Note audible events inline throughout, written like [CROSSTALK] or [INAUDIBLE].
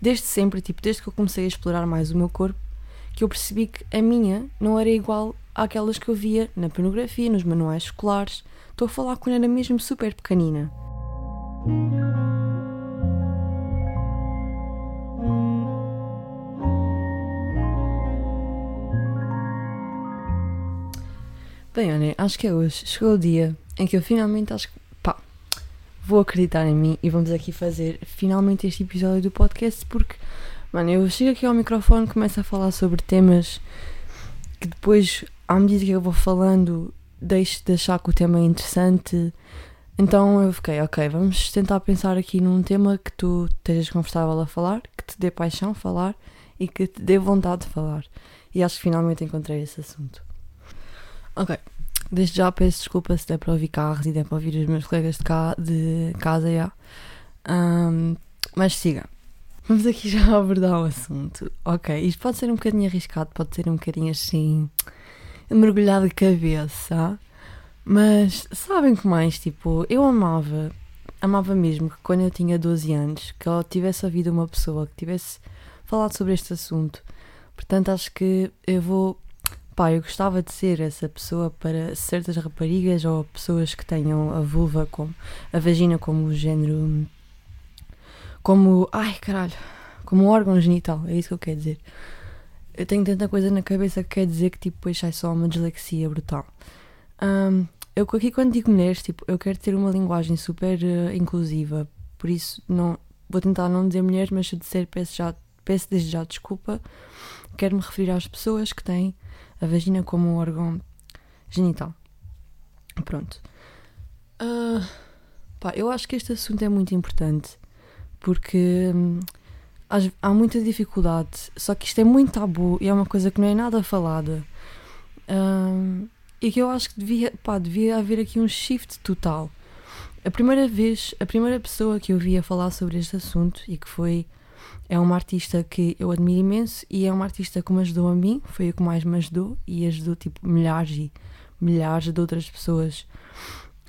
desde sempre, tipo, desde que eu comecei a explorar mais o meu corpo, que eu percebi que a minha não era igual àquelas que eu via na pornografia, nos manuais escolares. Estou a falar quando era mesmo super pequenina. Bem, olha, acho que é hoje. Chegou o dia em que eu finalmente acho que, vou acreditar em mim e vamos aqui fazer finalmente este episódio do podcast porque, mano, eu chego aqui ao microfone começo a falar sobre temas que depois, à medida que eu vou falando, deixo de achar que o tema é interessante. Então eu fiquei, ok, vamos tentar pensar aqui num tema que tu estejas confortável a falar, que te dê paixão falar e que te dê vontade de falar. E acho que finalmente encontrei esse assunto. Ok, desde já peço desculpa se der para ouvir carros e der para ouvir os meus colegas de, ca de casa já. Um, mas siga. Vamos aqui já [LAUGHS] abordar o assunto. Ok, isto pode ser um bocadinho arriscado, pode ser um bocadinho assim. mergulhado de cabeça. Mas sabem que mais? Tipo, eu amava, amava mesmo que quando eu tinha 12 anos, que eu tivesse ouvido uma pessoa que tivesse falado sobre este assunto. Portanto, acho que eu vou. Pá, eu gostava de ser essa pessoa para certas raparigas ou pessoas que tenham a vulva como. a vagina como o género. como. ai caralho. como órgão genital, é isso que eu quero dizer. Eu tenho tanta coisa na cabeça que quer dizer que tipo, depois sai só uma dislexia brutal. Um, eu aqui quando digo mulheres, tipo, eu quero ter uma linguagem super uh, inclusiva, por isso não vou tentar não dizer mulheres, mas se disser peço, já, peço desde já desculpa. Quero me referir às pessoas que têm a vagina como um órgão genital. Pronto. Uh, pá, eu acho que este assunto é muito importante porque hum, há muita dificuldade, só que isto é muito tabu e é uma coisa que não é nada falada. Uh, e que eu acho que devia, pá, devia haver aqui um shift total. A primeira vez, a primeira pessoa que eu vi a falar sobre este assunto e que foi é uma artista que eu admiro imenso e é uma artista que me ajudou a mim, foi a que mais me ajudou e ajudou tipo milhares e milhares de outras pessoas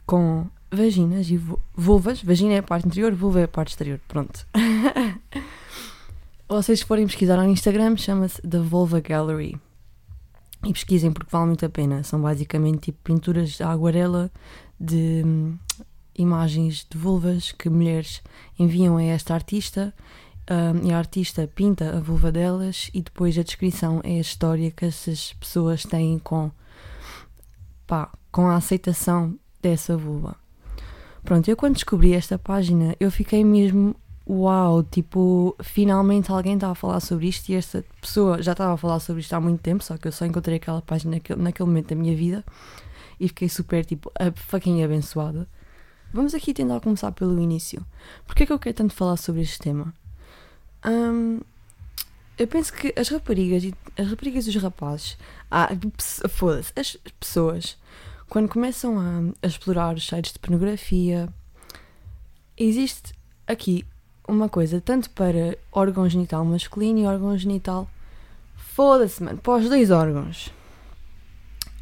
com vaginas e vulvas. Vagina é a parte interior, vulva é a parte exterior. Pronto. [LAUGHS] Vocês forem pesquisar no Instagram, chama-se The Vulva Gallery e pesquisem porque vale muito a pena. São basicamente tipo pinturas de aguarela de hum, imagens de vulvas que mulheres enviam a esta artista um, e a artista pinta a vulva delas e depois a descrição é a história que essas pessoas têm com, pá, com a aceitação dessa vulva. Pronto, eu quando descobri esta página eu fiquei mesmo uau, tipo, finalmente alguém está a falar sobre isto e esta pessoa já estava a falar sobre isto há muito tempo, só que eu só encontrei aquela página naquele, naquele momento da minha vida e fiquei super, tipo, fucking abençoada. Vamos aqui tentar começar pelo início. Porquê é que eu quero tanto falar sobre este tema? Eu penso que as raparigas e as raparigas e os rapazes, ah, foda-se, as pessoas, quando começam a, a explorar os sites de pornografia, existe aqui uma coisa tanto para órgão genital masculino e órgão genital. Foda-se, mano, para os dois órgãos.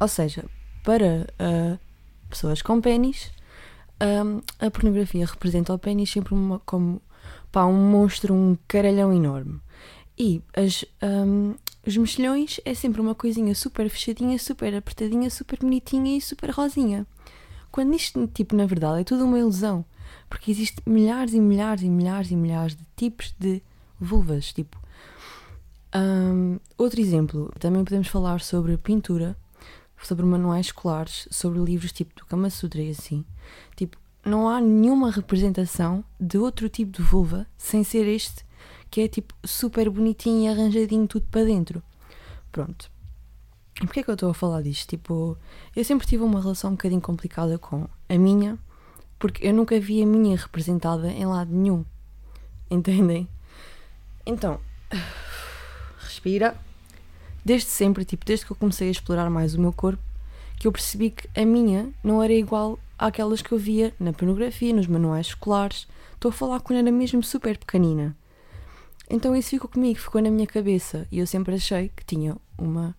Ou seja, para uh, pessoas com pênis, um, a pornografia representa o pênis sempre uma, como pá, um monstro, um caralhão enorme. E as, um, os mexilhões é sempre uma coisinha super fechadinha, super apertadinha, super bonitinha e super rosinha. Quando isto, tipo, na verdade, é tudo uma ilusão. Porque existem milhares e milhares e milhares e milhares de tipos de vulvas. Tipo, um, outro exemplo, também podemos falar sobre pintura, sobre manuais escolares, sobre livros tipo do Kama Sutra e assim. Tipo, não há nenhuma representação de outro tipo de vulva sem ser este, que é tipo super bonitinho e arranjadinho tudo para dentro. Pronto. E porquê é que eu estou a falar disto? Tipo, eu sempre tive uma relação um bocadinho complicada com a minha porque eu nunca vi a minha representada em lado nenhum. [LAUGHS] Entendem? Então, [SIGHS] respira. Desde sempre, tipo, desde que eu comecei a explorar mais o meu corpo, que eu percebi que a minha não era igual àquelas que eu via na pornografia, nos manuais escolares. Estou a falar quando era mesmo super pequenina. Então isso ficou comigo, ficou na minha cabeça. E eu sempre achei que tinha uma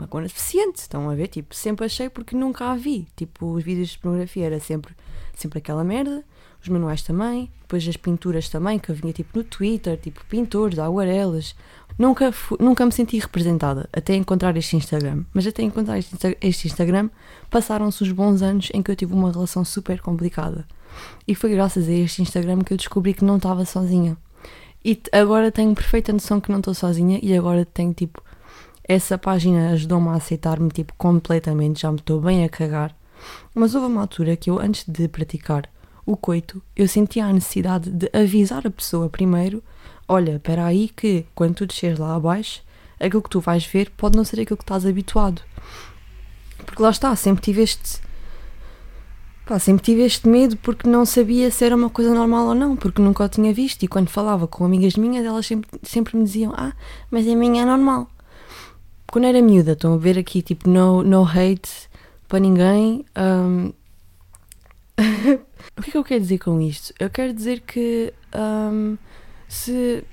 uma cona deficiente, estão a ver? Tipo, sempre achei porque nunca a vi. Tipo, os vídeos de pornografia era sempre, sempre aquela merda, os manuais também, depois as pinturas também, que eu vinha tipo no Twitter, tipo pintores, aguarelas. Nunca, nunca me senti representada até encontrar este Instagram. Mas até encontrar este, este Instagram passaram-se os bons anos em que eu tive uma relação super complicada. E foi graças a este Instagram que eu descobri que não estava sozinha. E agora tenho perfeita noção que não estou sozinha e agora tenho tipo. Essa página ajudou-me a aceitar-me tipo completamente, já me estou bem a cagar. Mas houve uma altura que eu, antes de praticar o coito, eu sentia a necessidade de avisar a pessoa primeiro: olha, espera aí que quando tu desceres lá abaixo, aquilo que tu vais ver pode não ser aquilo que estás habituado. Porque lá está, sempre tive este Pá, sempre tive este medo porque não sabia se era uma coisa normal ou não, porque nunca o tinha visto. E quando falava com amigas minhas, elas sempre, sempre me diziam: Ah, mas a minha é normal. Quando era miúda, estão a ver aqui, tipo, no, no hate para ninguém. Um... [LAUGHS] o que é que eu quero dizer com isto? Eu quero dizer que um, se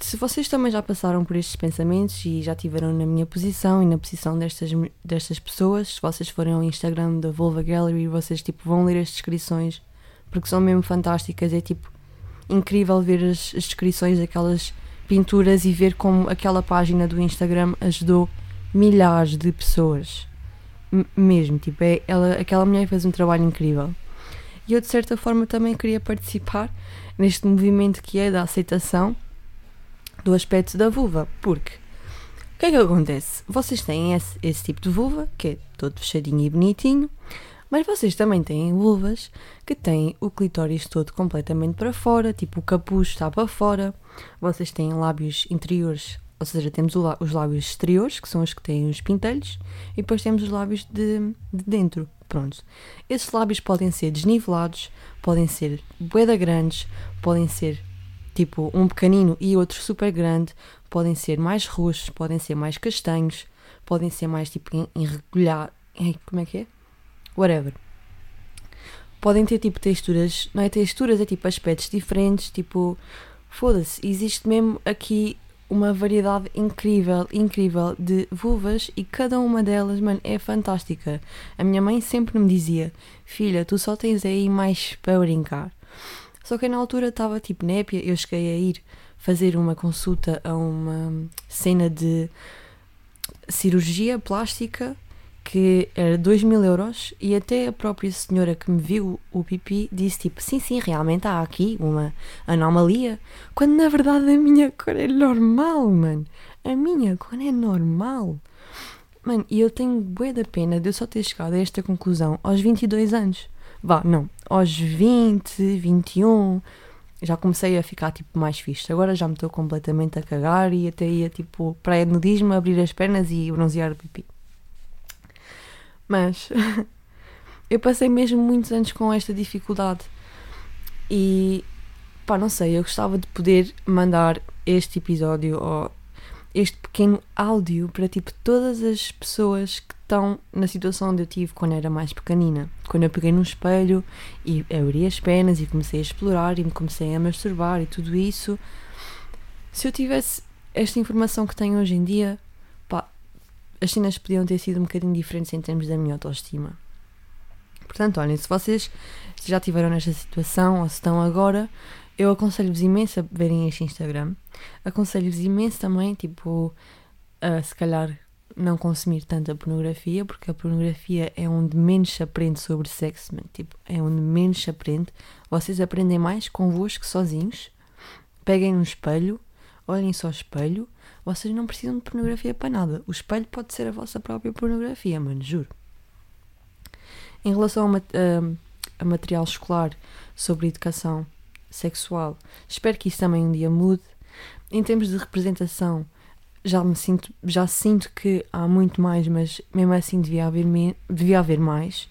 se vocês também já passaram por estes pensamentos e já estiveram na minha posição e na posição destas, destas pessoas, se vocês forem ao Instagram da Volva Gallery, vocês tipo, vão ler as descrições porque são mesmo fantásticas. É tipo incrível ver as, as descrições daquelas pinturas e ver como aquela página do Instagram ajudou milhares de pessoas. M mesmo, tipo, é, ela, aquela mulher fez um trabalho incrível. E eu, de certa forma, também queria participar neste movimento que é da aceitação do aspecto da vulva, porque o que é que acontece? Vocês têm esse, esse tipo de vulva, que é todo fechadinho e bonitinho, mas vocês também têm vulvas que têm o clitóris todo completamente para fora, tipo o capuz está para fora. Vocês têm lábios interiores, ou seja, temos os lábios exteriores, que são os que têm os pintelhos, e depois temos os lábios de, de dentro. Pronto. Esses lábios podem ser desnivelados, podem ser boeda grandes, podem ser tipo um pequenino e outro super grande, podem ser mais roxos, podem ser mais castanhos, podem ser mais tipo irregular. Como é que é? Whatever. Podem ter tipo texturas, não é texturas, é tipo aspectos diferentes, tipo. Foda-se, existe mesmo aqui uma variedade incrível, incrível de vulvas e cada uma delas, mano, é fantástica. A minha mãe sempre me dizia: Filha, tu só tens aí mais para brincar. Só que na altura estava tipo népia, eu cheguei a ir fazer uma consulta a uma cena de cirurgia plástica que era 2 mil euros e até a própria senhora que me viu o pipi disse tipo, sim, sim, realmente há aqui uma anomalia, quando na verdade a minha cor é normal, mano. A minha cor é normal. Mano, e eu tenho bué da pena de eu só ter chegado a esta conclusão aos 22 anos. Vá, não. Aos 20, 21, já comecei a ficar tipo mais fixe. Agora já me estou completamente a cagar e até ia tipo praia de nudismo, abrir as pernas e bronzear o pipi. Mas [LAUGHS] eu passei mesmo muitos anos com esta dificuldade. E pá, não sei, eu gostava de poder mandar este episódio ou este pequeno áudio para tipo todas as pessoas que estão na situação onde eu tive quando era mais pequenina. Quando eu peguei num espelho e abri as pernas e comecei a explorar e me comecei a masturbar e tudo isso. Se eu tivesse esta informação que tenho hoje em dia, as cenas podiam ter sido um bocadinho diferentes em termos da minha autoestima. Portanto, olhem, se vocês já estiveram nesta situação ou se estão agora, eu aconselho-vos imenso a verem este Instagram. Aconselho-vos imenso também, tipo, a se calhar não consumir tanta pornografia, porque a pornografia é onde menos se aprende sobre sexo, tipo, é onde menos se aprende. Vocês aprendem mais convosco sozinhos. Peguem um espelho, olhem só o espelho. Vocês não precisam de pornografia para nada. O espelho pode ser a vossa própria pornografia, mano, juro. Em relação a, a, a material escolar sobre educação sexual, espero que isso também um dia mude. Em termos de representação, já me sinto, já sinto que há muito mais, mas mesmo assim devia haver, devia haver mais.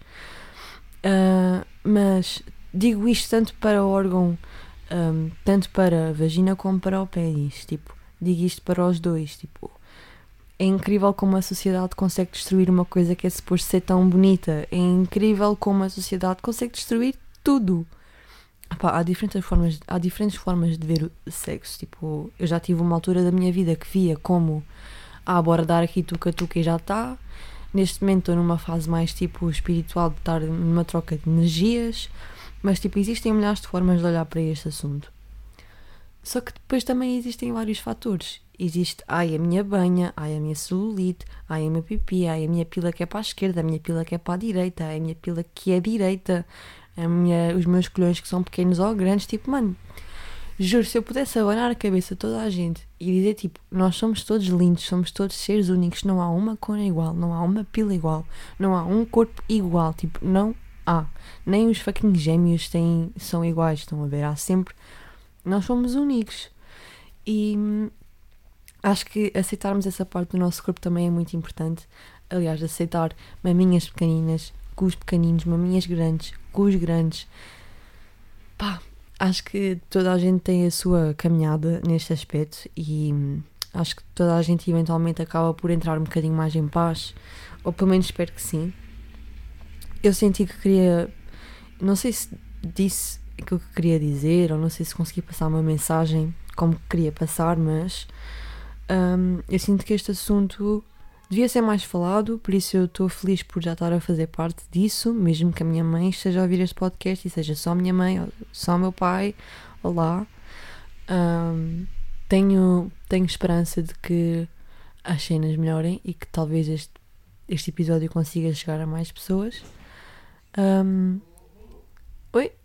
Uh, mas digo isto tanto para o órgão, um, tanto para a vagina como para o pênis. Tipo, digo isto para os dois. Tipo, é incrível como a sociedade consegue destruir uma coisa que é suposto ser tão bonita. É incrível como a sociedade consegue destruir tudo. Epá, há, diferentes formas, há diferentes formas de ver o sexo. Tipo, eu já tive uma altura da minha vida que via como, ah, bora dar aqui tuca-tuca e já está. Neste momento estou numa fase mais tipo espiritual de estar numa troca de energias. Mas, tipo, existem milhares de formas de olhar para este assunto. Só que depois também existem vários fatores. Existe, ai, a minha banha, ai, a minha celulite, ai, a minha pipi, ai, a minha pila que é para a esquerda, a minha pila que é para a direita, ai, a minha pila que é direita, a minha, os meus colhões que são pequenos ou grandes. Tipo, mano, juro, se eu pudesse abanar a cabeça toda a gente e dizer, tipo, nós somos todos lindos, somos todos seres únicos, não há uma cor igual, não há uma pila igual, não há um corpo igual, tipo, não há. Nem os fucking gêmeos têm, são iguais, estão a ver? Há sempre. Nós somos únicos. E hum, acho que aceitarmos essa parte do nosso corpo também é muito importante. Aliás, aceitar maminhas pequeninas os pequeninos, maminhas grandes os grandes. Pá, acho que toda a gente tem a sua caminhada neste aspecto e hum, acho que toda a gente eventualmente acaba por entrar um bocadinho mais em paz, ou pelo menos espero que sim eu senti que queria. Não sei se disse que queria dizer, ou não sei se consegui passar uma mensagem como queria passar, mas um, eu sinto que este assunto devia ser mais falado, por isso eu estou feliz por já estar a fazer parte disso, mesmo que a minha mãe esteja a ouvir este podcast e seja só a minha mãe, só o meu pai. Olá. Um, tenho, tenho esperança de que as cenas melhorem e que talvez este, este episódio consiga chegar a mais pessoas. Um... Oi?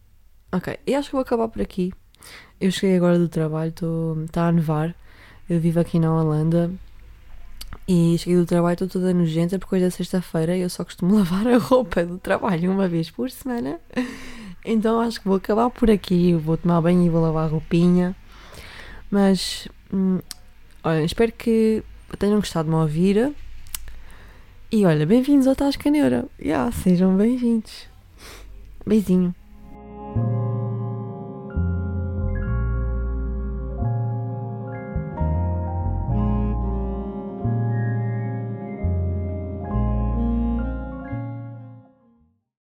Ok, e acho que vou acabar por aqui. Eu cheguei agora do trabalho, está a nevar. Eu vivo aqui na Holanda e cheguei do trabalho, estou toda nojenta porque hoje é sexta-feira e eu só costumo [LAUGHS] lavar a roupa do trabalho uma vez por semana. Então acho que vou acabar por aqui. Vou tomar banho e vou lavar a roupinha. Mas, hum, olha, espero que tenham gostado de me ouvir. E olha, bem-vindos ao Tasca Neura. Yeah, sejam bem-vindos. Beijinho.